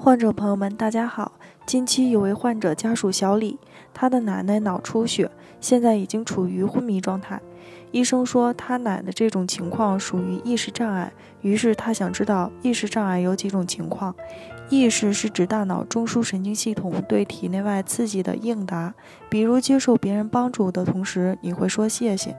患者朋友们，大家好。近期有位患者家属小李，他的奶奶脑出血，现在已经处于昏迷状态。医生说他奶奶这种情况属于意识障碍，于是他想知道意识障碍有几种情况。意识是指大脑中枢神经系统对体内外刺激的应答，比如接受别人帮助的同时，你会说谢谢。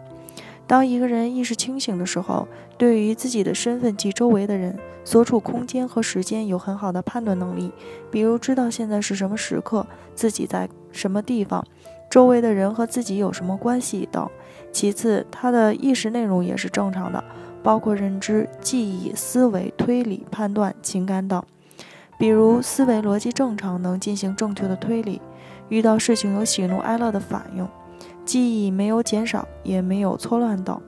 当一个人意识清醒的时候，对于自己的身份及周围的人、所处空间和时间有很好的判断能力，比如知道现在是什么时刻，自己在什么地方，周围的人和自己有什么关系等。其次，他的意识内容也是正常的，包括认知、记忆、思维、推理、判断、情感等。比如思维逻辑正常，能进行正确的推理；遇到事情有喜怒哀乐的反应。记忆没有减少，也没有错乱等。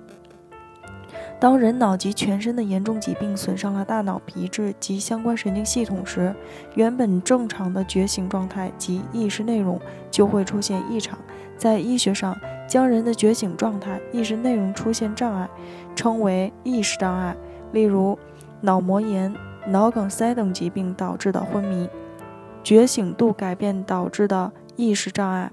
当人脑及全身的严重疾病损伤了大脑皮质及相关神经系统时，原本正常的觉醒状态及意识内容就会出现异常。在医学上，将人的觉醒状态、意识内容出现障碍，称为意识障碍。例如，脑膜炎、脑梗塞等疾病导致的昏迷、觉醒度改变导致的意识障碍。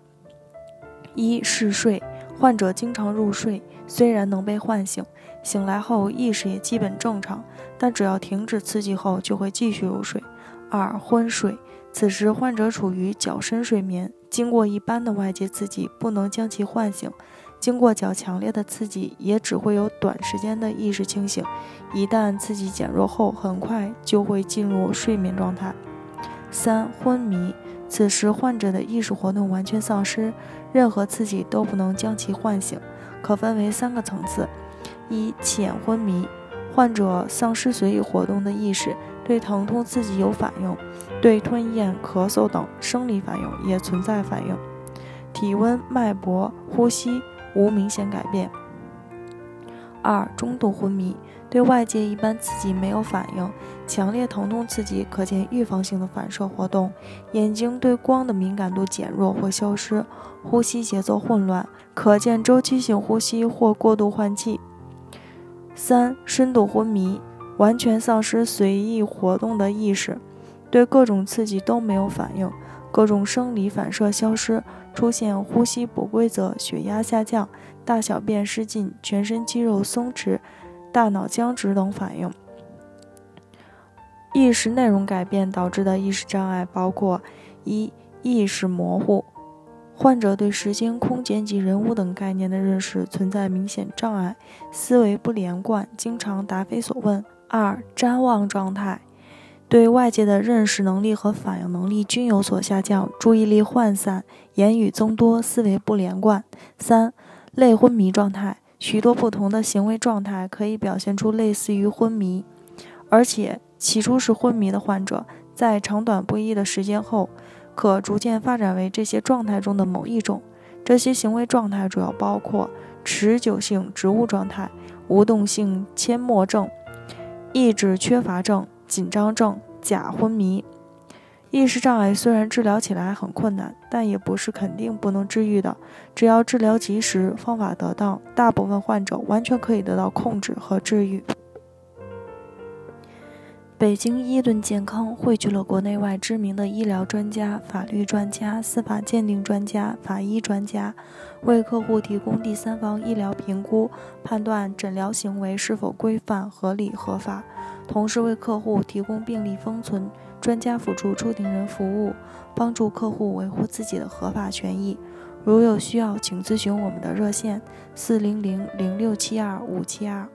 一嗜睡，患者经常入睡，虽然能被唤醒，醒来后意识也基本正常，但只要停止刺激后就会继续入睡。二昏睡，此时患者处于较深睡眠，经过一般的外界刺激不能将其唤醒，经过较强烈的刺激也只会有短时间的意识清醒，一旦刺激减弱后，很快就会进入睡眠状态。三昏迷。此时，患者的意识活动完全丧失，任何刺激都不能将其唤醒，可分为三个层次：一、浅昏迷，患者丧失随意活动的意识，对疼痛刺激有反应，对吞咽、咳嗽等生理反应也存在反应，体温、脉搏、呼吸无明显改变；二、中度昏迷。对外界一般刺激没有反应，强烈疼痛刺激可见预防性的反射活动，眼睛对光的敏感度减弱或消失，呼吸节奏混乱，可见周期性呼吸或过度换气。三、深度昏迷，完全丧失随意活动的意识，对各种刺激都没有反应，各种生理反射消失，出现呼吸不规则、血压下降、大小便失禁、全身肌肉松弛。大脑僵直等反应，意识内容改变导致的意识障碍包括：一、意识模糊，患者对时间、空间及人物等概念的认识存在明显障碍，思维不连贯，经常答非所问；二、瞻望状态，对外界的认识能力和反应能力均有所下降，注意力涣散，言语增多，思维不连贯；三、类昏迷状态。许多不同的行为状态可以表现出类似于昏迷，而且起初是昏迷的患者，在长短不一的时间后，可逐渐发展为这些状态中的某一种。这些行为状态主要包括持久性植物状态、无动性缄默症、意志缺乏症、紧张症、假昏迷。意识障碍虽然治疗起来很困难，但也不是肯定不能治愈的。只要治疗及时，方法得当，大部分患者完全可以得到控制和治愈。北京伊顿健康汇聚了国内外知名的医疗专家、法律专家、司法鉴定专家、法医专家，为客户提供第三方医疗评估，判断诊疗行为是否规范、合理、合法，同时为客户提供病例封存。专家辅助出庭人服务，帮助客户维护自己的合法权益。如有需要，请咨询我们的热线：四零零零六七二五七二。